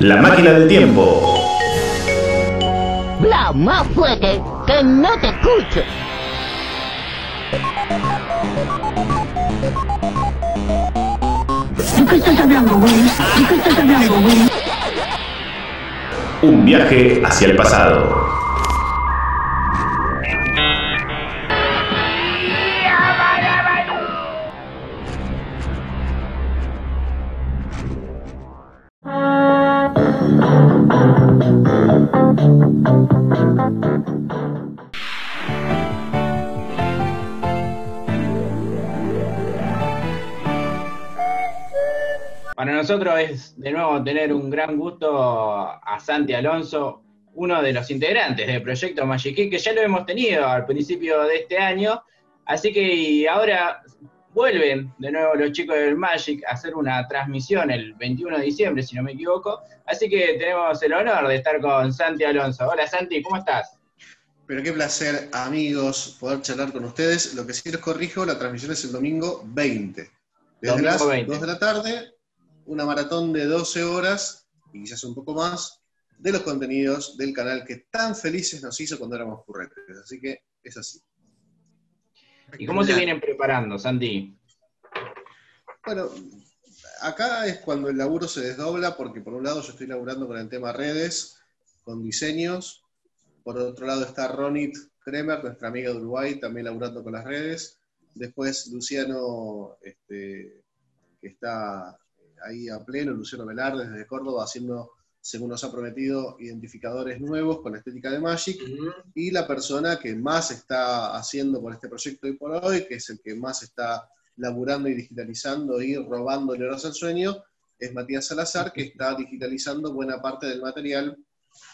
La máquina del tiempo. Bla más fuerte que no te escucho. ¿De qué estás hablando, güey? ¿De qué estás hablando, güey? Un viaje hacia el pasado. Nosotros es de nuevo tener un gran gusto a Santi Alonso, uno de los integrantes del proyecto Magic que ya lo hemos tenido al principio de este año. Así que y ahora vuelven de nuevo los chicos del Magic a hacer una transmisión el 21 de diciembre, si no me equivoco. Así que tenemos el honor de estar con Santi Alonso. Hola Santi, ¿cómo estás? Pero qué placer, amigos, poder charlar con ustedes. Lo que sí les corrijo, la transmisión es el domingo 20. Desde Domingo las 20. 2 de la tarde, una maratón de 12 horas, y quizás un poco más, de los contenidos del canal que tan felices nos hizo cuando éramos curretes. Así que es así. ¿Y cómo se vienen preparando, Santi? Bueno, acá es cuando el laburo se desdobla, porque por un lado yo estoy laburando con el tema redes, con diseños. Por otro lado está Ronit Kremer, nuestra amiga de Uruguay, también laburando con las redes. Después Luciano, este, que está ahí a pleno, Luciano Velarde desde Córdoba, haciendo, según nos ha prometido, identificadores nuevos con la estética de Magic. Y la persona que más está haciendo por este proyecto hoy por hoy, que es el que más está laburando y digitalizando y robándole horas al sueño, es Matías Salazar, que está digitalizando buena parte del material,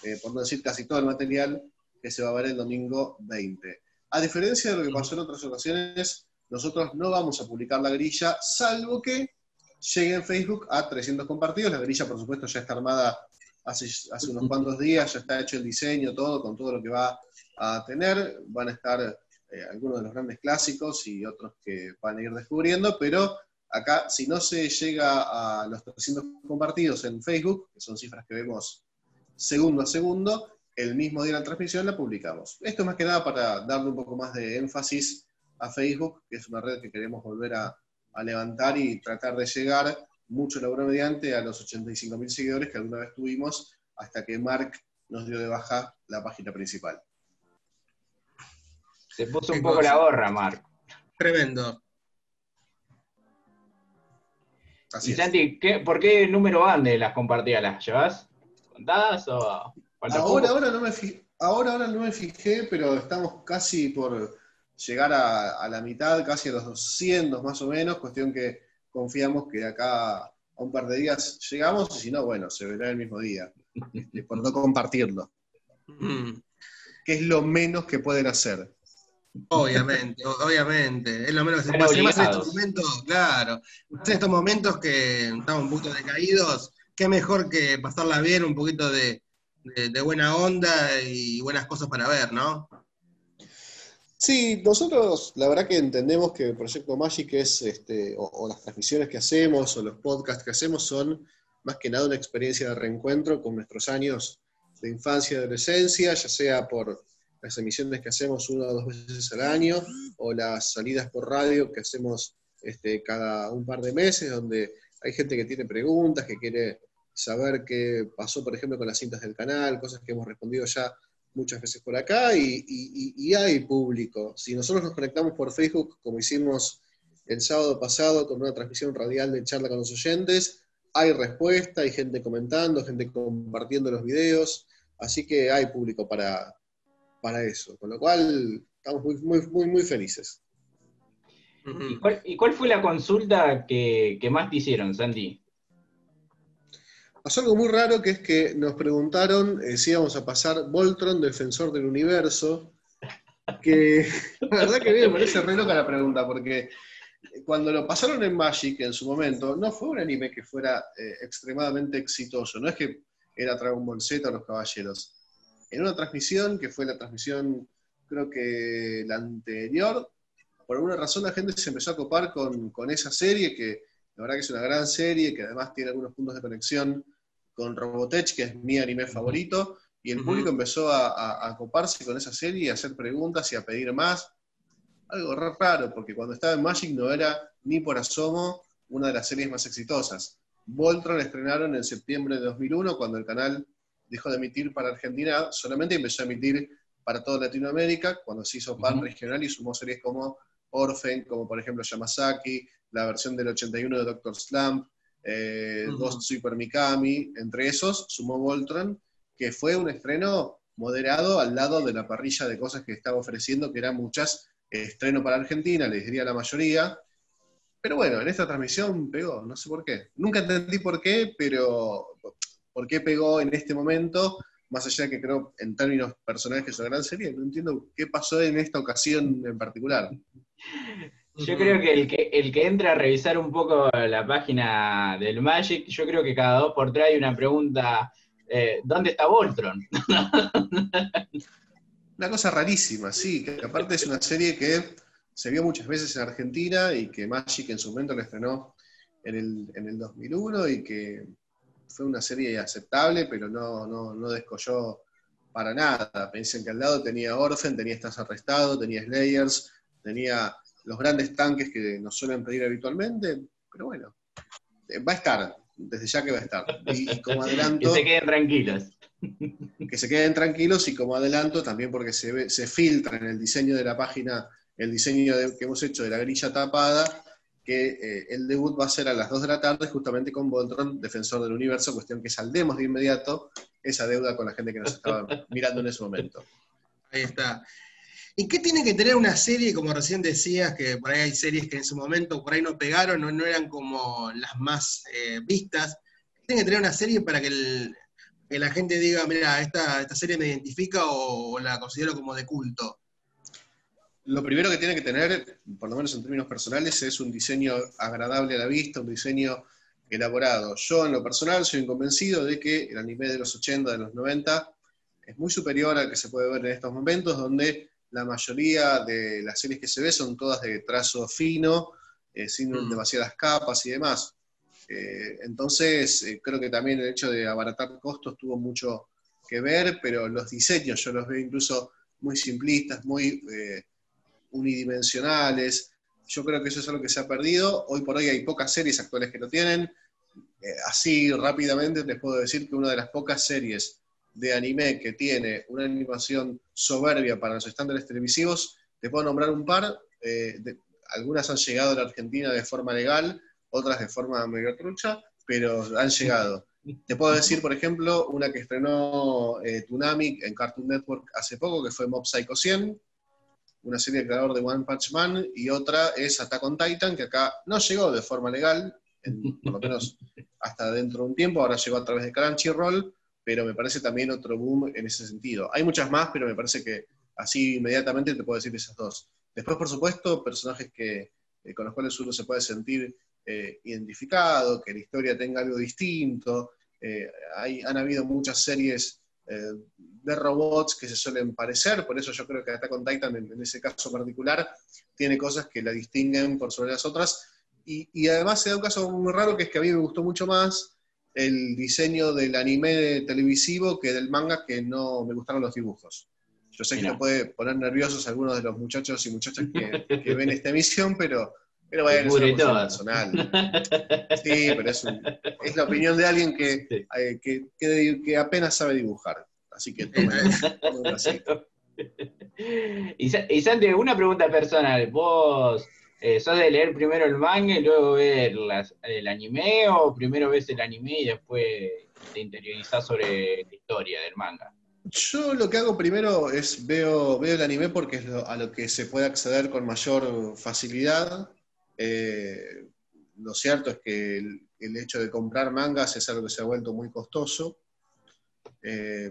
eh, por no decir casi todo el material, que se va a ver el domingo 20. A diferencia de lo que pasó en otras ocasiones, nosotros no vamos a publicar la grilla, salvo que llegue en Facebook a 300 compartidos. La grilla, por supuesto, ya está armada hace, unos cuantos días, ya está hecho el diseño, todo, con todo lo que va a tener. Van a estar eh, algunos de los grandes clásicos y otros que van a ir descubriendo, pero acá, si no se llega a los 300 compartidos en Facebook, que son cifras que vemos segundo a segundo, el mismo día de la transmisión la publicamos. Esto es más que nada para darle un poco más de énfasis a Facebook, que es una red que queremos volver a, a levantar y tratar de llegar mucho laburo mediante a los 85.000 seguidores que alguna vez tuvimos hasta que Mark nos dio de baja la página principal. Se puso un poco cosa. la gorra, Marc. Tremendo. Así Y. Santi, ¿qué- ¿por qué número van de las compartidas? ¿Las llevas contadas o Ahora, poco? ahora, no me fi- ahora, ahora no me fijé, pero estamos casi por llegar a, a la mitad, casi a los 200 más o menos, cuestión que confiamos que de acá a un par de días llegamos, y si no, bueno, se verá el mismo día, este, por no compartirlo, Mm, que es lo menos que pueden hacer. Obviamente, obviamente. Es lo menos que se puede hacer. Más en estos momentos, claro. En estos momentos que estamos un poquito decaídos, qué mejor que pasarla bien, un poquito de, de- de buena onda y buenas cosas para ver, ¿no? Sí, nosotros la verdad que entendemos que el Proyecto Magic es, este, o, las transmisiones que hacemos, o los podcasts que hacemos son más que nada una experiencia de reencuentro con nuestros años de infancia y adolescencia, ya sea por las emisiones que hacemos una o dos veces al año, o las salidas por radio que hacemos este, cada un par de meses, donde hay gente que tiene preguntas, que quiere saber qué pasó, por ejemplo, con las cintas del canal, cosas que hemos respondido ya muchas veces por acá y, y- y- y hay público. Si nosotros nos conectamos por Facebook, como hicimos el sábado pasado con una transmisión radial de charla con los oyentes, hay respuesta, hay gente comentando, gente compartiendo los videos, así que hay público para, para eso. Con lo cual, estamos muy, muy, muy, muy felices. ¿Y cuál, y cuál fue la consulta que, que más te hicieron, Santi? Pasó algo muy raro que es que nos preguntaron eh, si íbamos a pasar Voltron, Defensor del Universo, que la verdad que a mí me parece re loca la pregunta, porque cuando lo pasaron en Magic en su momento, no fue un anime que fuera eh, extremadamente exitoso, no es que era Dragon Ball Z o Los Caballeros. En una transmisión, que fue la transmisión, creo que la anterior, por alguna razón la gente se empezó a copar con, con esa serie, que la verdad que es una gran serie, que además tiene algunos puntos de conexión con Robotech, que es mi anime favorito, y el público empezó a, a- a coparse con esa serie a hacer preguntas y a pedir más. Algo raro, porque cuando estaba en Magic no era ni por asomo una de las series más exitosas. Voltron estrenaron en septiembre de 2001, cuando el canal dejó de emitir para Argentina, solamente empezó a emitir para toda Latinoamérica, cuando se hizo pan regional y sumó series como Orphan, como por ejemplo Yamazaki, la versión del 81 de Doctor Slump, eh, Ujú. Ghost Super Mikami, entre esos sumó Voltron, que fue un estreno moderado al lado de la parrilla de cosas que estaba ofreciendo, que eran muchas, estreno para Argentina, les diría la mayoría, pero bueno, en esta transmisión pegó, no sé por qué. Nunca entendí por qué, pero por qué pegó en este momento, más allá de que creo en términos personales que es una gran serie, no entiendo qué pasó en esta ocasión en particular. Yo creo que el, que el que entra a revisar un poco la página del Magic, yo creo que cada dos por tres hay una pregunta, eh, ¿dónde está Voltron? Una cosa rarísima, sí, que aparte es una serie que se vio muchas veces en Argentina y que Magic en su momento la estrenó en el, en el 2001 y que fue una serie aceptable, pero no, no, no descolló para nada. Piensen que al lado tenía Orphan, tenía Estás Arrestado, tenía Slayers, tenía los grandes tanques que nos suelen pedir habitualmente, pero bueno, eh, va a estar, desde ya que va a estar. Y, y como Que adelanto se queden tranquilos. que se queden tranquilos y como adelanto también porque se, ve- se filtra en el diseño de la página, el diseño de- que hemos hecho de la grilla tapada, que eh, el debut va a ser a las 2 de la tarde justamente con Voltron, Defensor del Universo, cuestión que saldemos de inmediato esa deuda con la gente que nos estaba mirando en ese momento. Ahí está. ¿Y qué tiene que tener una serie, como recién decías, que por ahí hay series que en su momento por ahí no pegaron, no, eran como las más eh, vistas? ¿Qué tiene que tener una serie para que, la gente diga, mira, esta, esta serie me identifica o, la considero como de culto? Lo primero que tiene que tener, por lo menos en términos personales, es un diseño agradable a la vista, un diseño elaborado. Yo, en lo personal, soy convencido de que el anime de los 80, de los 90, es muy superior al que se puede ver en estos momentos, donde la mayoría de las series que se ve son todas de trazo fino, eh, sin Mm. demasiadas capas y demás. Eh, entonces, eh, creo que también el hecho de abaratar costos tuvo mucho que ver, pero los diseños yo los veo incluso muy simplistas, muy unidimensionales. Yo creo que eso es algo que se ha perdido. Hoy por hoy hay pocas series actuales que lo tienen. Así rápidamente les puedo decir que una de las pocas series de anime que tiene una animación soberbia para los estándares televisivos, te puedo nombrar un par. eh, algunas han llegado a la Argentina de forma legal, otras de forma medio trucha, pero han llegado. Te puedo decir, por ejemplo, una que estrenó eh, en Cartoon Network hace poco, que fue Mob Psycho 100, una serie de creador de One Punch Man, y otra es Attack on Titan, que acá no llegó de forma legal, en- por lo menos hasta dentro de un tiempo, ahora llegó a través de Crunchyroll, pero me parece también otro boom en ese sentido. Hay muchas más, pero me parece que así inmediatamente te puedo decir esas dos. Después, por supuesto, personajes que, eh, con los cuales uno se puede sentir eh, identificado, que la historia tenga algo distinto. Eh, hay, han habido muchas series eh, de robots que se suelen parecer, por eso yo creo que Attack on Titan en, en ese caso particular tiene cosas que la distinguen por sobre las otras. Y, y además se da un caso muy raro que es que a mí me gustó mucho más el diseño del anime televisivo que del manga, que no me gustaron los dibujos. Yo sé que no puede poner nerviosos a algunos de los muchachos y muchachas que, que ven esta emisión, pero, pero bueno, es una cuestión personal. Sí, pero es, un- es la opinión de alguien que, Sí. eh, que, que- que apenas sabe dibujar. Así que tomen- así. Y, y Santi, una pregunta personal. ¿Vos eh, sos de leer primero el manga y luego ver las- el anime o primero ves el anime y después te interiorizás sobre la historia del manga? Yo lo que hago primero es veo, veo el anime porque es lo- a lo que se puede acceder con mayor facilidad. Eh, lo cierto es que el, el hecho de comprar mangas es algo que se ha vuelto muy costoso. Eh.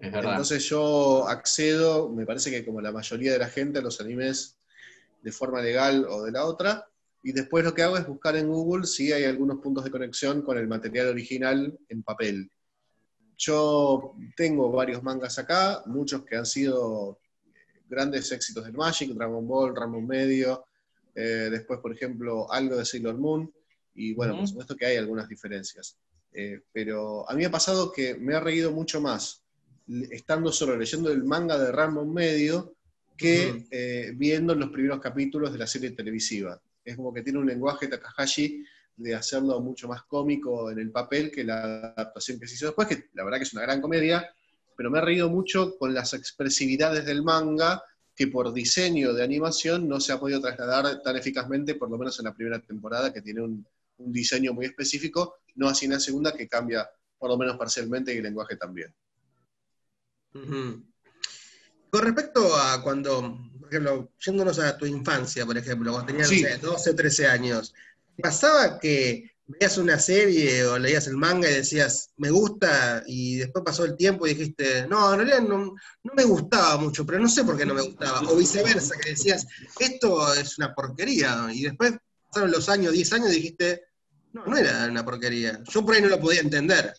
Entonces yo accedo, me parece que como la mayoría de la gente, a los animes de forma legal o de la otra, y después lo que hago es buscar en Google si hay algunos puntos de conexión con el material original en papel. Yo tengo varios mangas acá, muchos que han sido grandes éxitos del Magic, Dragon Ball, Ramón Medio, eh, después, por ejemplo, algo de Sailor Moon, y bueno, Ujú. por supuesto que hay algunas diferencias. Eh, pero a mí me ha pasado que me ha reído mucho más estando solo leyendo el manga de Ramón Medio que eh, viendo los primeros capítulos de la serie televisiva. Es como que tiene un lenguaje Takahashi de hacerlo mucho más cómico en el papel que la adaptación que se hizo después, que la verdad que es una gran comedia, pero me ha reído mucho con las expresividades del manga que por diseño de animación no se ha podido trasladar tan eficazmente, por lo menos en la primera temporada, que tiene un, un diseño muy específico, no así en la segunda, que cambia por lo menos parcialmente y el lenguaje también. Con respecto a cuando, por ejemplo, yéndonos a tu infancia, por ejemplo, cuando tenías Sí. no sé, 12, 13 años, ¿pasaba que veías una serie o leías el manga y decías, me gusta, y después pasó el tiempo y dijiste, no, en realidad no, no me gustaba mucho, pero no sé por qué no me gustaba? O viceversa, que decías, esto es una porquería, y después pasaron los años, 10 años, y dijiste, no, no era una porquería. Yo por ahí no lo podía entender.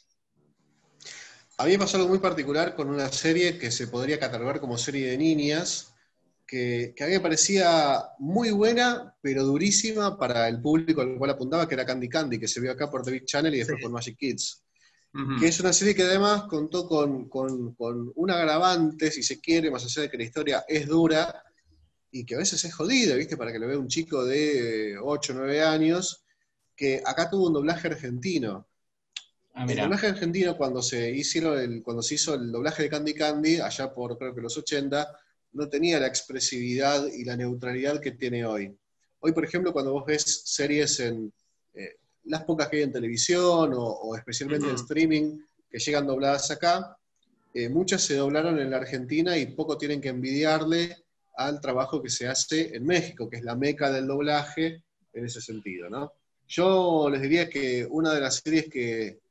A mí me pasó algo muy particular con una serie que se podría catalogar como serie de niñas, que, que a mí me parecía muy buena, pero durísima para el público al cual apuntaba, que era Candy Candy, que se vio acá por The Big Channel y después Sí. por Magic Kids. Que es una serie que además contó con, con- con un agravante, si se quiere, más allá de que la historia es dura y que a veces es jodida, ¿viste? Para que lo vea un chico de 8 o 9 años, que acá tuvo un doblaje argentino. Ah, El doblaje argentino, cuando se, hicieron el, cuando se hizo el doblaje de Candy Candy, allá por creo que los 80, no tenía la expresividad y la neutralidad que tiene hoy. Hoy, por ejemplo, cuando vos ves series en eh, las pocas que hay en televisión o, o especialmente en streaming que llegan dobladas acá, eh, muchas se doblaron en la Argentina y poco tienen que envidiarle al trabajo que se hace en México, que es la meca del doblaje en ese sentido, ¿no? Yo les diría que una de las series que,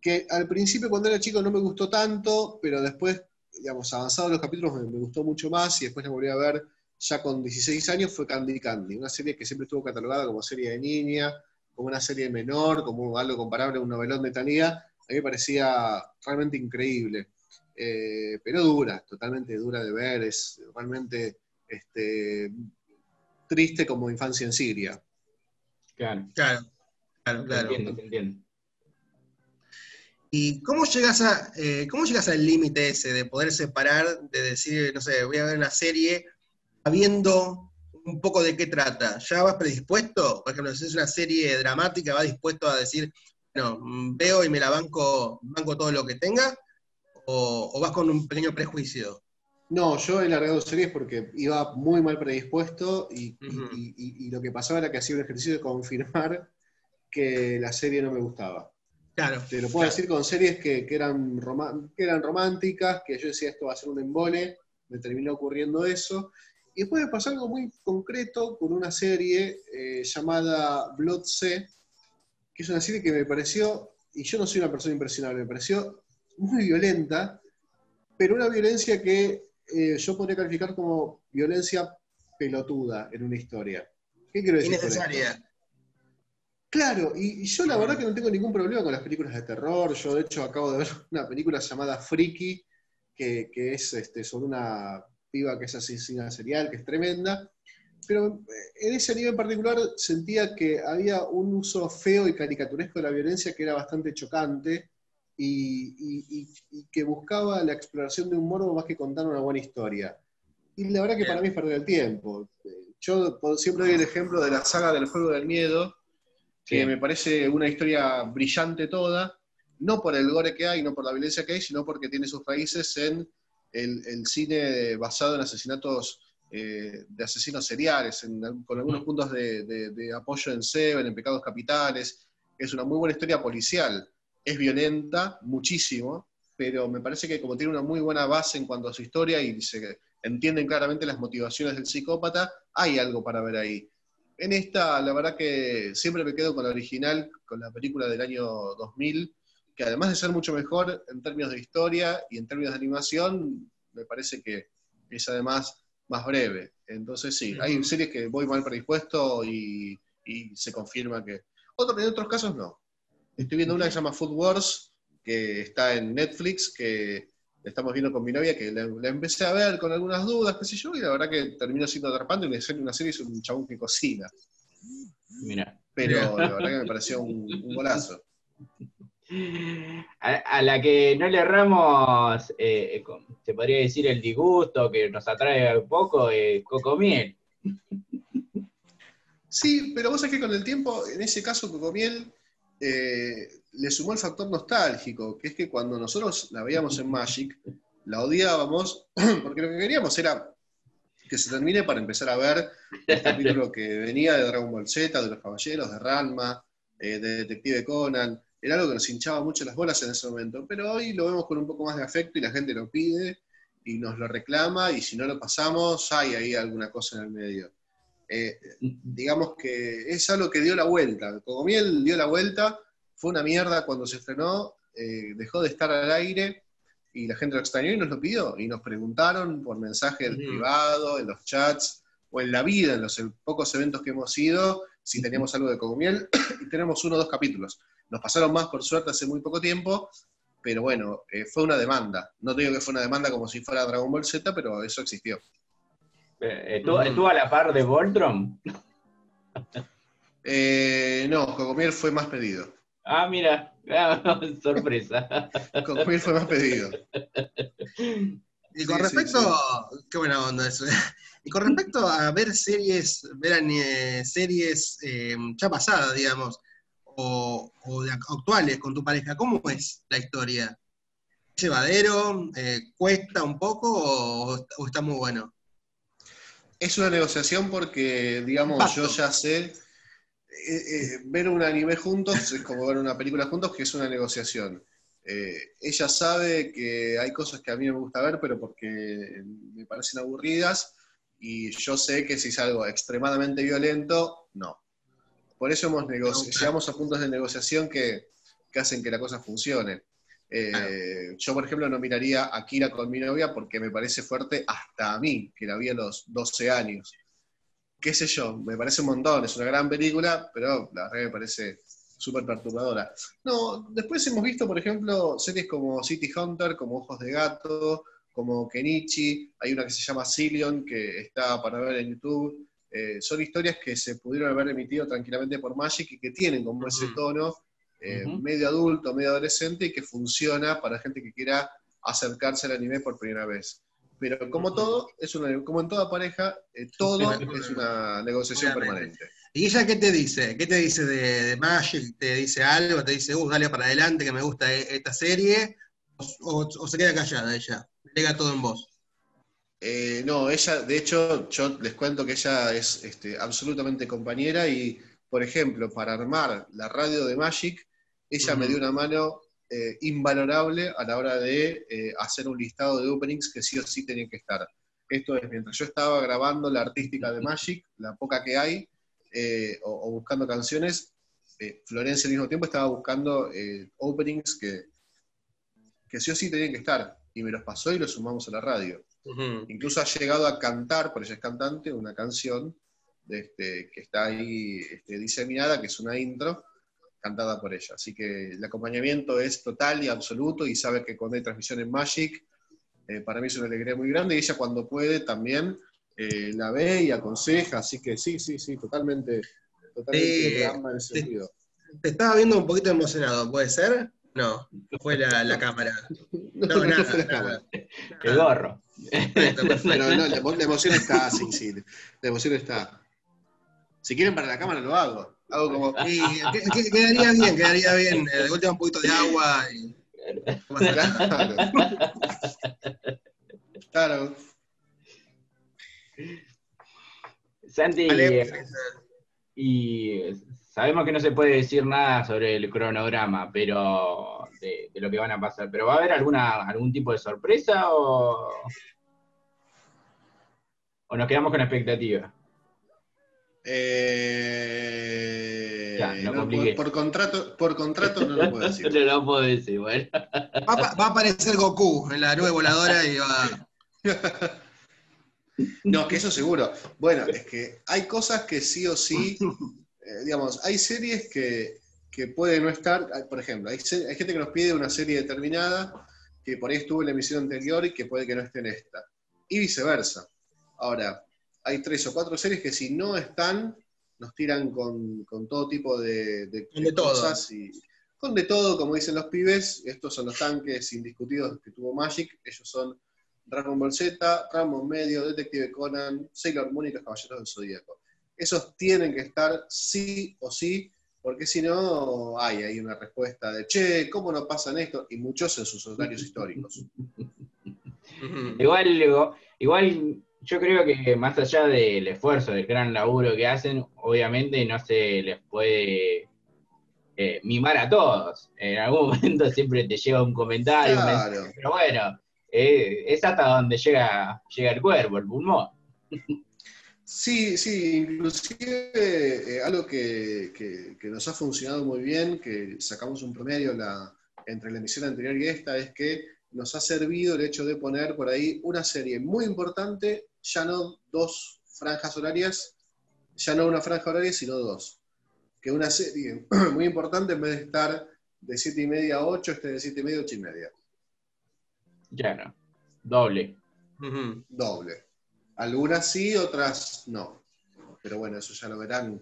que al principio cuando era chico no me gustó tanto, pero después, digamos, avanzados los capítulos me, me gustó mucho más y después la volví a ver ya con 16 años fue Candy Candy, una serie que siempre estuvo catalogada como serie de niña, como una serie menor, como algo comparable a un novelón de Talía, a mí me parecía realmente increíble. Eh, pero dura, totalmente dura de ver, es realmente este, triste como infancia en Siria. Claro, Claro, claro, te claro. entiendo, te entiendo. ¿Y cómo llegas a eh, cómo llegas al límite ese de poder separar, de decir, no sé, voy a ver una serie sabiendo un poco de qué trata? ¿Ya vas predispuesto? Por ejemplo, si es una serie dramática, ¿vas dispuesto a decir, bueno, mm, veo y me la banco, banco todo lo que tenga? ¿O, o vas con un pequeño prejuicio? No, yo he largado series porque iba muy mal predispuesto y, y- Ujú. y- y- y lo que pasaba era que hacía un ejercicio de confirmar que la serie no me gustaba. Claro. Te lo puedo claro. decir con series que, que eran que eran románticas, que yo decía esto va a ser un embole, me terminó ocurriendo eso. Y después me pasó algo muy concreto con una serie eh, llamada Blood C, que es una serie que me pareció, y yo no soy una persona impresionable, me pareció muy violenta, pero una violencia que eh, yo podría calificar como violencia pelotuda en una historia. ¿Qué quiero decir? Innecesaria. Claro, y, y yo la verdad que no tengo ningún problema con las películas de terror. Yo, de hecho, acabo de ver una película llamada Freaky, que, que es este, sobre una piba que es asesina serial, que es tremenda. Pero eh, en ese nivel en particular sentía que había un uso feo y caricaturesco de la violencia que era bastante chocante y, y- que buscaba la exploración de un morbo más que contar una buena historia. Y la verdad que para mí es perder el tiempo. Yo siempre doy el ejemplo de la saga del juego del miedo, que Sí. me parece una historia brillante toda, no por el gore que hay, no por la violencia que hay, sino porque tiene sus raíces en el, el cine basado en asesinatos eh, de asesinos seriales, en- con algunos puntos de, de- de apoyo en Seven, en Pecados Capitales. Es una muy buena historia policial. Es violenta, muchísimo, pero me parece que como tiene una muy buena base en cuanto a su historia y se entienden claramente las motivaciones del psicópata, hay algo para ver ahí. En esta, la verdad que siempre me quedo con la original, con la película del año 2000, que además de ser mucho mejor en términos de historia y en términos de animación, me parece que es además más breve. Entonces sí, hay series que voy mal predispuesto y, y se confirma que... Otro, en otros casos no. Estoy viendo una que se llama Food Wars, que está en Netflix, que estamos viendo con mi novia, que la, la empecé a ver con algunas dudas, qué sé yo, y la verdad que terminó siendo atrapante, una serie, una serie es un chabón que cocina. Mira. Pero la verdad que me pareció un, un golazo. A, a la que no le erramos, eh, con- se podría decir el disgusto que nos atrae un poco, eh, Cocomiel. Sí, pero vos sabés que con el tiempo, en ese caso, Cocomiel eh, le sumó el factor nostálgico, que es que cuando nosotros la veíamos en Magic, la odiábamos, porque lo que queríamos era que se termine para empezar a ver el capítulo que venía de Dragon Ball Z, de los Caballeros, de Ranma, eh, de Detective Conan. Era algo que nos hinchaba mucho las bolas en ese momento, pero hoy lo vemos con un poco más de afecto y la gente lo pide y nos lo reclama y si no lo pasamos hay ahí alguna cosa en el medio. Eh, digamos que es algo que dio la vuelta. Cogomiel dio la vuelta, fue una mierda cuando se estrenó, eh, dejó de estar al aire y la gente lo extrañó y nos lo pidió. Y nos preguntaron por mensaje privado, en los chats o en la vida, en los pocos eventos que hemos ido, si teníamos algo de Cogomiel y tenemos uno o dos capítulos. Nos pasaron más por suerte hace muy poco tiempo, pero bueno, eh, fue una demanda. No digo que fue una demanda como si fuera Dragon Ball Z, pero eso existió. ¿Estuvo, Ujú. estuvo a la par de Voltron? Eh, no, Cogomiel fue más pedido. Ah, mira, ah, sorpresa. Cogomiel fue más pedido. Y con Sí, respecto, qué buena onda eso. Y con respecto a ver series, ver series eh, ya pasadas, digamos, o, o de actuales con tu pareja, ¿cómo es la historia? ¿Es llevadero? Eh, ¿Cuesta un poco o, o está muy bueno? Es una negociación porque, digamos, Paso. yo ya sé, eh, eh, ver un anime juntos es como ver una película juntos, que es una negociación. Eh, ella sabe que hay cosas que a mí me gusta ver, pero porque me parecen aburridas, y yo sé que si es algo extremadamente violento, no. Por eso hemos llegamos a puntos de negociación que, que hacen que la cosa funcione. Eh, Claro. Yo, por ejemplo, no miraría a Kira con mi novia porque me parece fuerte hasta a mí, que la vi a los 12 años. Qué sé yo, me parece un montón, es una gran película, pero la verdad me parece súper perturbadora. No, después hemos visto, por ejemplo, series como City Hunter, como Ojos de Gato, como Kenichi, hay una que se llama Cillion, que está para ver en YouTube. Eh, son historias que se pudieron haber emitido tranquilamente por Magic y que tienen como ese tono eh, medio adulto, medio adolescente y que funciona para gente que quiera acercarse al anime por primera vez. Pero como todo, es una, como en toda pareja, eh, todo es una negociación Obviamente. permanente. ¿Y ella qué te dice? ¿Qué te dice de, de Magic? ¿Te dice algo? ¿Te dice, uh, dale para adelante que me gusta e- esta serie? ¿O, o- o se queda callada ella? Delega todo en vos. Eh, no, ella, de hecho, yo les cuento que ella es este, absolutamente compañera y, por ejemplo, para armar la radio de Magic, ella Ujú. me dio una mano eh, invalorable a la hora de eh, hacer un listado de openings que sí o sí tenían que estar. Esto es, mientras yo estaba grabando la artística de Magic, la poca que hay, eh, o, o buscando canciones, eh, Florencia al mismo tiempo estaba buscando eh, openings que, que sí o sí tenían que estar, y me los pasó y los sumamos a la radio. Incluso ha llegado a cantar, por ella es cantante, una canción este, que está ahí este, diseminada, que es una intro, cantada por ella. Así que el acompañamiento es total y absoluto y sabe que cuando hay transmisión en Magic, eh, para mí es una alegría muy grande y ella cuando puede también eh, la ve y aconseja, así que sí, sí, sí, totalmente, totalmente ama en ese sí. sentido. Te estaba viendo un poquito emocionado, ¿puede ser? No, fue la, la cámara. No, No, no fue la nada. cámara. El gorro. Perfecto, perfecto. Pero no, la emoción está, sí, sí, la emoción está. Si quieren para la cámara lo hago. Hago como, Y que- que- quedaría bien, quedaría bien. Eh, De última un poquito de agua y. Claro. Claro. Santi, Vale, eh, y sabemos que no se puede decir nada sobre el cronograma, pero de, de lo que van a pasar. ¿Pero va a haber alguna algún tipo de sorpresa o, o nos quedamos con expectativa? Eh, Ya, no, por, por contrato, por contrato no lo puedo decir. No lo puedo decir, bueno. Va, a pa- va a aparecer Goku en la nube voladora y va. No, que eso seguro. Bueno, es que hay cosas que sí o sí, eh, digamos, hay series que, que pueden no estar, por ejemplo, hay gente que nos pide una serie determinada que por ahí estuvo en la emisión anterior y que puede que no esté en esta. Y viceversa. Ahora, hay tres o cuatro series que si no están, nos tiran con, con todo tipo de, de- Con de de todo. cosas y Con de todo, como dicen los pibes, estos son los tanques indiscutidos que tuvo Magic. Ellos son Dragon Ball Z, Ramon Medio, Detective Conan, Sailor Moon y los Caballeros del Zodíaco. Esos tienen que estar sí o sí, porque si no hay ahí una respuesta de, che, ¿cómo no pasan esto? Y muchos en sus horarios históricos. Igual, igual yo creo que más allá del esfuerzo, del gran laburo que hacen, obviamente no se les puede eh, mimar a todos. En algún momento siempre te llega un comentario, un mensaje, Claro. pero bueno, eh, es hasta donde llega, llega el cuerpo, el pulmón. Sí, sí, inclusive eh, algo que, que- que nos ha funcionado muy bien, que sacamos un promedio la- entre la emisión anterior y esta, es que nos ha servido el hecho de poner por ahí una serie muy importante, ya no dos franjas horarias, ya no una franja horaria, sino dos. Que una serie muy importante, en vez de estar de 7 y media a 8, esté de 7 y media a 8 y media. Ya no, doble. Doble. Algunas sí, otras no. Pero bueno, eso ya lo verán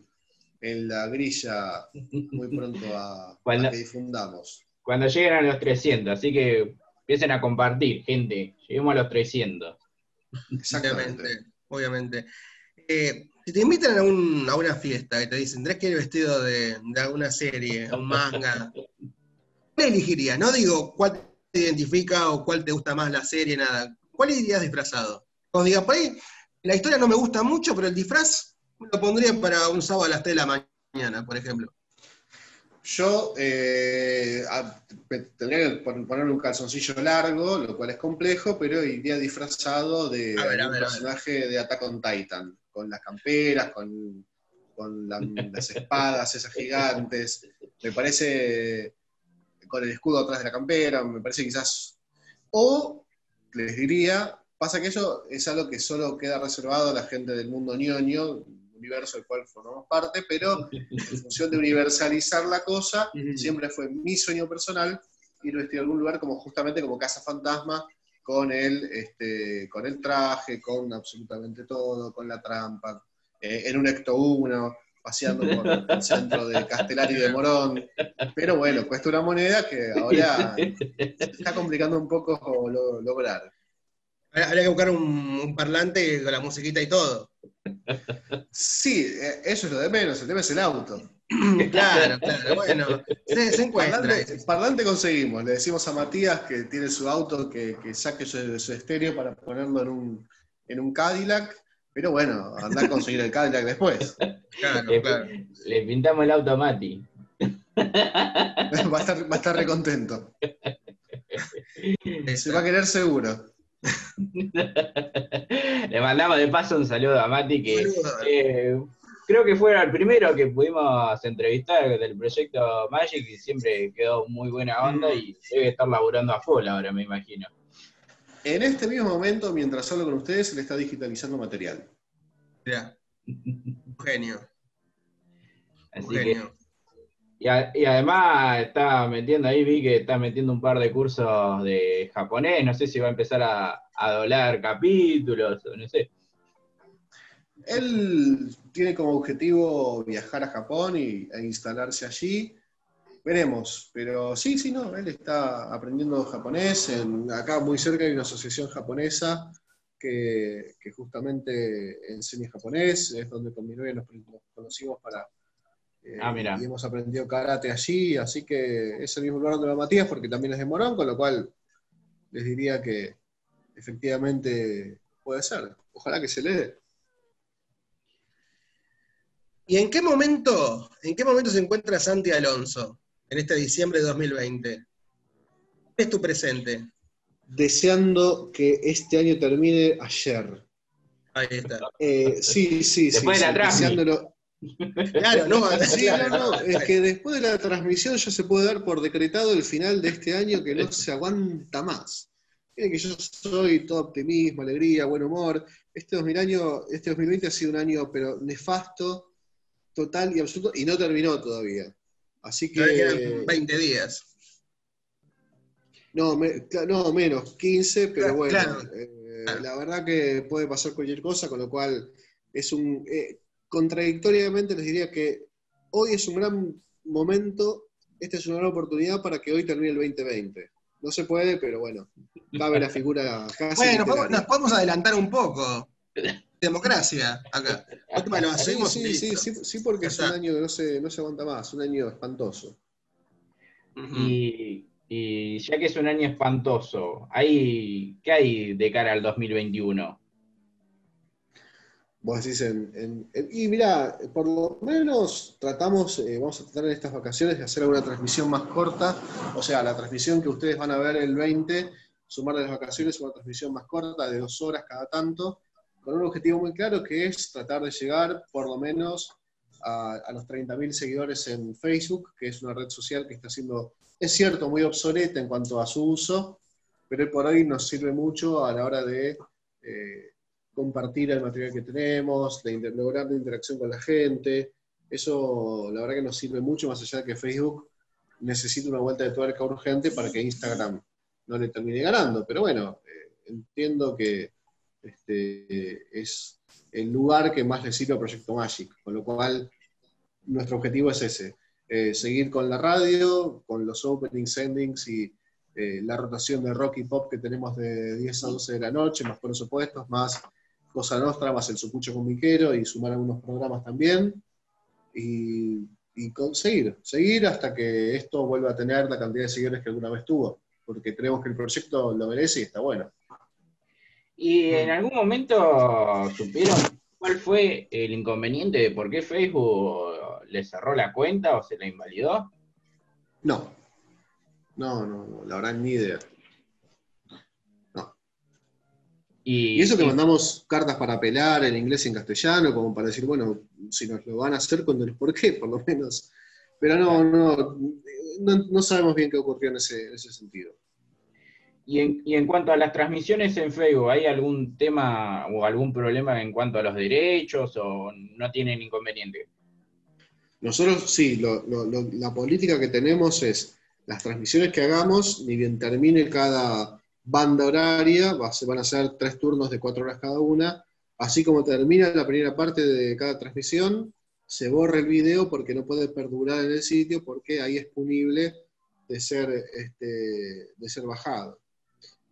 en la grilla muy pronto a, a que difundamos. Cuando lleguen a los 300, así que empiecen a compartir, gente. Lleguemos a los 300. Exactamente. Obviamente. Eh, si te invitan a, un- a una fiesta y te dicen, tenés que ir vestido de, de alguna serie, un manga, ¿cuál elegirías? No digo cuál te identifica o cuál te gusta más la serie, nada. ¿Cuál irías disfrazado? Cuando digas, por ahí, la historia no me gusta mucho, pero el disfraz me lo pondría para un sábado a las 3 de la mañana, por ejemplo. Yo eh, tendría que pon- ponerme un calzoncillo largo, lo cual es complejo, pero iría disfrazado de ver, un ver. personaje de Attack on Titan, con las camperas, con, con la- las espadas esas gigantes. Me parece con el escudo atrás de la campera, me parece quizás. O les diría, pasa que eso es algo que solo queda reservado a la gente del mundo ñoño, universo del cual formamos parte, pero en función de universalizar la cosa, siempre fue mi sueño personal ir vestido a algún lugar como justamente como casa fantasma, con el, este, con el traje, con absolutamente todo, con la trampa, eh, en un Ecto 1, paseando por el centro de Castellari de Morón. Pero bueno, cuesta una moneda que ahora se está complicando un poco lo- lograr. Habría habría que buscar un, un parlante con la musiquita y todo. Sí, eh, eso es lo de menos, el tema es el auto. Claro, claro, bueno, se, se encuentra. Parlante, parlante conseguimos, le decimos a Matías que tiene su auto, que, que saque su, su estéreo para ponerlo en un, en un Cadillac, pero bueno, andar a conseguir el Cadillac después. Claro, Le, claro. le pintamos el auto a Mati. Va a estar, va a estar recontento. Se va a querer seguro. Le mandamos de paso un saludo a Mati que eh, creo que fue el primero que pudimos entrevistar del proyecto Magic y siempre quedó muy buena onda y debe estar laburando a full ahora, me imagino. En este mismo momento, mientras hablo con ustedes, se le está digitalizando material. Mirá, un genio, un Así que, genio. Y, además está metiendo ahí, vi que está metiendo un par de cursos de japonés, no sé si va a empezar a, a doblar capítulos, no sé. Él tiene como objetivo viajar a Japón y, e instalarse allí. Veremos, pero sí, sí, no, él está aprendiendo japonés. Acá muy cerca hay una asociación japonesa que, justamente enseña japonés, es donde con mi novia nos conocimos para... eh, Ah, mira. Y hemos aprendido karate allí, así que es el mismo lugar donde va Matías, porque también es de Morón, con lo cual les diría que efectivamente puede ser. Ojalá que se le dé. ¿Y en qué momento, en qué momento se encuentra Santi Alonso en este diciembre de 2020? ¿Cuál es tu presente? deseando que este año termine ayer. Ahí está. Eh, sí, sí, sí. Después de sí, la transmi. deseándolo. Claro, no, no, es que después de la transmisión ya se puede dar por decretado el final de este año que no se aguanta más. Miren que yo soy todo optimismo, alegría, buen humor. Este 2000 año, este 2020 ha sido un año pero nefasto, total y absoluto, y no terminó todavía. Así que quedan 20 días. No, me- no, menos, 15, pero Claro, bueno, claro. eh, Claro. la verdad que puede pasar cualquier cosa, con lo cual es un... eh, contradictoriamente les diría que hoy es un gran momento esta es una nueva oportunidad para que hoy termine el 2020. No se puede, pero bueno, cabe la figura casi. Bueno, podemos- nos podemos adelantar un poco. Democracia, acá. Sí, hacemos sí, sí, sí, sí, porque es un año que no se, no se aguanta más, un año espantoso. Y, y ya que es un año espantoso, ¿hay, ¿qué hay de cara al 2021? Vos decís en, y mira, por lo menos tratamos, eh, vamos a tratar en estas vacaciones de hacer alguna transmisión más corta, o sea, la transmisión que ustedes van a ver el 20, sumarle las vacaciones, una transmisión más corta de dos horas cada tanto, con un objetivo muy claro que es tratar de llegar por lo menos a, a los 30.000 seguidores en Facebook, que es una red social que está siendo, es cierto, muy obsoleta en cuanto a su uso, pero por hoy nos sirve mucho a la hora de... eh, compartir el material que tenemos, de inter- lograr la interacción con la gente. Eso, la verdad que nos sirve mucho, más allá de que Facebook necesita una vuelta de tuerca urgente para que Instagram no le termine ganando. Pero bueno, eh, entiendo que este, es el lugar que más le sirve a Proyecto Magic, con lo cual nuestro objetivo es ese, eh, seguir con la radio, con los openings, endings y eh, la rotación de rock y pop que tenemos de 10 a 12 de la noche, más por supuestos, más Cosa Nostra, más el Supucho con Miquero y sumar algunos programas también. Y, y conseguir, seguir hasta que esto vuelva a tener la cantidad de seguidores que alguna vez tuvo, porque creemos que el proyecto lo merece y está bueno. ¿Y en algún momento supieron cuál fue el inconveniente de por qué Facebook le cerró la cuenta o se la invalidó? No, no, no, no, la verdad ni idea. Y, Y eso que y- mandamos cartas para apelar en inglés y en castellano, como para decir, bueno, si nos lo van a hacer, cuéntenos por qué, por lo menos. Pero no, no, no, no sabemos bien qué ocurrió en ese, en ese sentido. y en, y en cuanto a las transmisiones en Facebook, ¿hay algún tema o algún problema en cuanto a los derechos o no tienen inconveniente? Nosotros sí, lo- lo- lo- la política que tenemos es las transmisiones que hagamos, ni bien termine cada banda horaria, se van a hacer tres turnos de cuatro horas cada una, así como termina la primera parte de cada transmisión, se borra el video porque no puede perdurar en el sitio porque ahí es punible de ser, este, de ser bajado.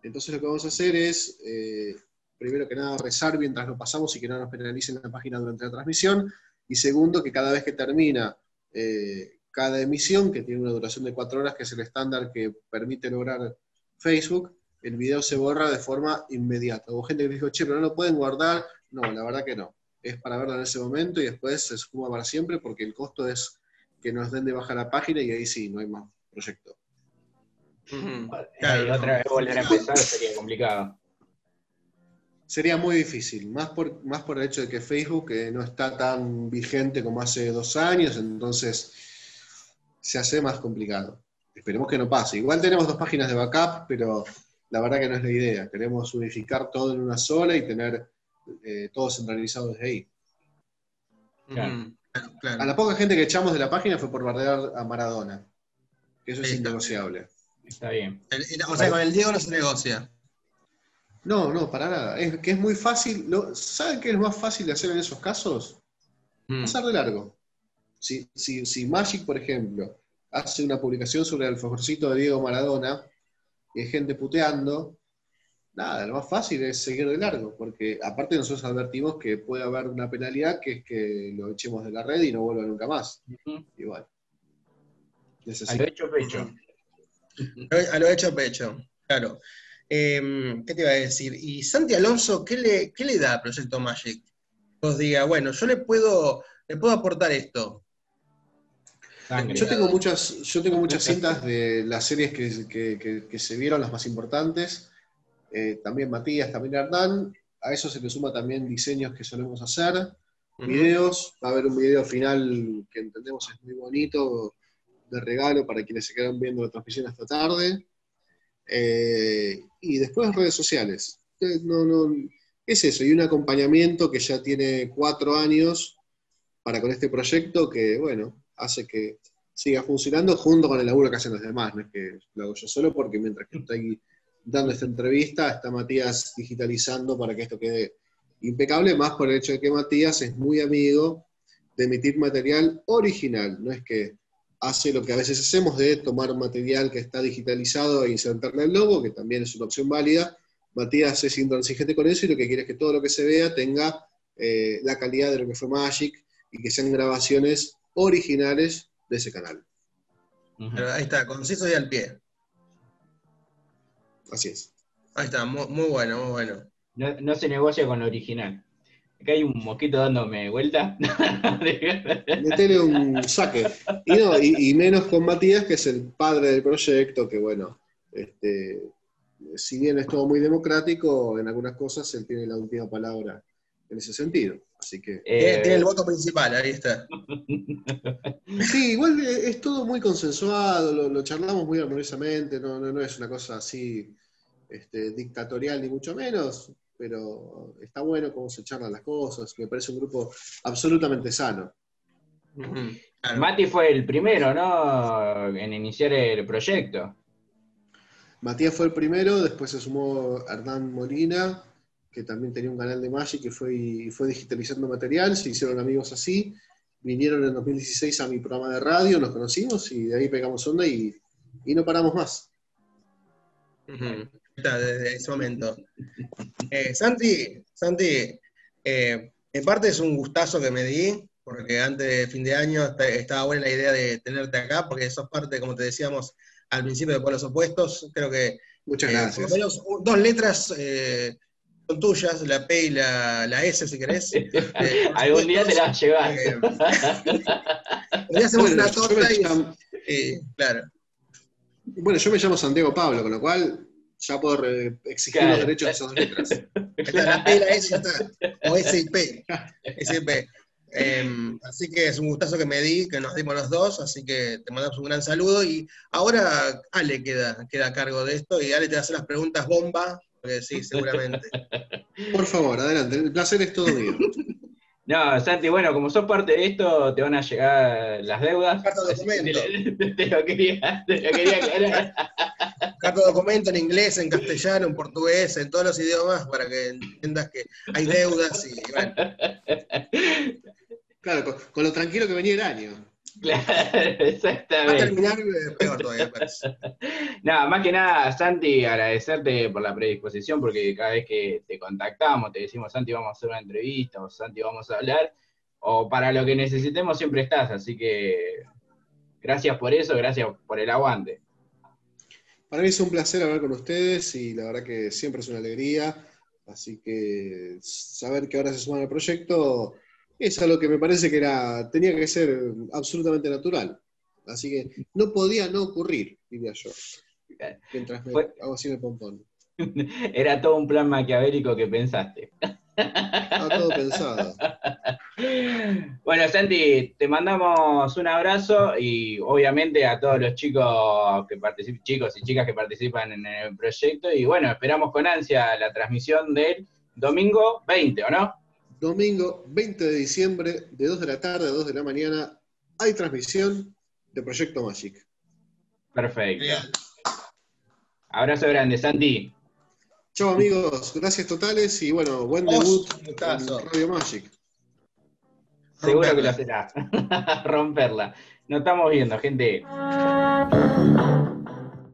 Entonces lo que vamos a hacer es, eh, primero que nada, rezar mientras lo pasamos y que no nos penalicen la página durante la transmisión, y segundo, que cada vez que termina eh, cada emisión, que tiene una duración de cuatro horas, que es el estándar que permite lograr Facebook, el video se borra de forma inmediata. Hubo gente que dijo, che, pero no lo pueden guardar. No, la verdad que no. Es para verlo en ese momento y después se suma para siempre porque el costo es que nos den de baja la página y ahí sí, no hay más proyecto. Ujú. y Claro, otra vez volver a empezar sería complicado. Sería muy difícil, más por, más por el hecho de que Facebook eh, no está tan vigente como hace dos años, entonces se hace más complicado. Esperemos que no pase. Igual tenemos dos páginas de backup, pero la verdad que no es la idea. Queremos unificar todo en una sola y tener eh, todo centralizado desde ahí. Claro. Claro, claro. A la poca gente que echamos de la página fue por bardear a Maradona, que eso es innegociable. Está bien. El- el- o sea, con el Diego no se negocia. No, no, para nada. Es que es muy fácil. Lo, ¿Saben qué es más fácil de hacer en esos casos? Mm. pasar de largo. Si, si, si Magic, por ejemplo, hace una publicación sobre el favorcito de Diego Maradona y hay gente puteando, nada, lo más fácil es seguir de largo, porque aparte nosotros advertimos que puede haber una penalidad que es que lo echemos de la red y no vuelva nunca más. Ujú. Igual. Es A lo hecho pecho. A lo hecho pecho, claro. Eh, ¿Qué te iba a decir? Y Santi Alonso, ¿qué le, qué le da a Proyecto Magic? Vos diga, bueno, yo le puedo, le puedo aportar esto. Sangre. Yo tengo muchas, yo tengo muchas cintas de las series que, que- que- que se vieron, las más importantes. Eh, también Matías, también Hernán. A eso se le suma también diseños que solemos hacer, videos. Va a haber un video final que entendemos es muy bonito, de regalo para quienes se quedan viendo la transmisión esta tarde. Eh, y después redes sociales. Eh, No, no, es eso, y un acompañamiento que ya tiene cuatro años para con este proyecto que, bueno, hace que siga funcionando junto con el laburo que hacen los demás. No es que lo hago yo solo porque mientras que estoy dando esta entrevista, está Matías digitalizando para que esto quede impecable, más por el hecho de que Matías es muy amigo de emitir material original. No es que hace lo que a veces hacemos de tomar material que está digitalizado e insertarle el logo, que también es una opción válida. Matías es intransigente con eso y lo que quiere es que todo lo que se vea tenga eh, la calidad de lo que fue Magic y que sean grabaciones originales de ese canal. Pero ahí está, conciso y al pie. Así es. Ahí está, muy, muy bueno, muy bueno. No, no se negocia con lo original. Acá hay un mosquito dándome vuelta. Metele un saque. Y, no, y, y menos con Matías, que es el padre del proyecto, que bueno, este, si bien es todo muy democrático, en algunas cosas él tiene la última palabra en ese sentido. Así que. Tiene, Eh, tiene el voto principal, ahí está. Sí, igual es todo muy consensuado, lo, lo charlamos muy armoniosamente, no, no, no es una cosa así este, dictatorial ni mucho menos, pero está bueno cómo se charlan las cosas, me parece un grupo absolutamente sano. Claro. Mati fue el primero, ¿no? En iniciar el proyecto. Matías fue el primero, después se sumó Hernán Molina, que también tenía un canal de Magic que fue, fue digitalizando material, se hicieron amigos así, vinieron en 2016 a mi programa de radio, nos conocimos y de ahí pegamos onda y, y no paramos más. Desde ese momento. Eh, Santi, Santi, eh, en parte es un gustazo que me di, porque antes de fin de año estaba buena la idea de tenerte acá, porque sos parte, como te decíamos al principio, de Polos Opuestos. Creo que Muchas eh, por gracias. lo menos dos letras son tuyas, la P y la, la S, si querés. Eh, Algún día te la vas a llevar. Eh, un día hacemos Bueno, una torta y, llamo- y- claro. Bueno, yo me llamo Santiago Pablo, con lo cual ya puedo exigir Claro. los derechos de esas dos letras. Está la P y la S ya está. O S y P. S y P. Em, así que es un gustazo que me di, que nos dimos los dos, así que te mandamos un gran saludo. Y ahora Ale queda, queda a cargo de esto y Ale te va a hacer las preguntas bomba, porque sí, seguramente. Por favor, adelante, el placer es todo mío. No, Santi, bueno, como sos parte de esto, te van a llegar las deudas. Carta documento. Te, te lo quería, te lo quería aclarar. Carta de documento en inglés, en castellano, en portugués, en todos los idiomas, para que entiendas que hay deudas y bueno. Claro, con, con lo tranquilo que venía el año. Claro, Va a exactamente. terminar eh, peor todavía, parece. Nada, más que nada, Santi, agradecerte por la predisposición, porque cada vez que te contactamos, te decimos, Santi, vamos a hacer una entrevista, o Santi, vamos a hablar, o para lo que necesitemos siempre estás, así que gracias por eso, gracias por el aguante. Para mí es un placer hablar con ustedes y la verdad que siempre es una alegría. Así que saber que ahora se suman al proyecto es algo que me parece que era, tenía que ser absolutamente natural. Así que no podía no ocurrir, diría yo. Mientras me Fue- hago así el pompón. Era todo un plan maquiavélico que pensaste. Estaba todo pensado. Bueno, Santi, te mandamos un abrazo y obviamente a todos los chicos que participan, chicos y chicas que participan en el proyecto. Y bueno, esperamos con ansia la transmisión del domingo 20, ¿o no? Domingo 20 de diciembre, de 2 de la tarde a 2 de la mañana, hay transmisión de Proyecto Magic. Perfecto. Abrazo grande, Santi. Chao amigos, gracias totales y bueno, buen debut en Radio Magic. Seguro que Romperla. lo será. Romperla. Nos estamos viendo, gente.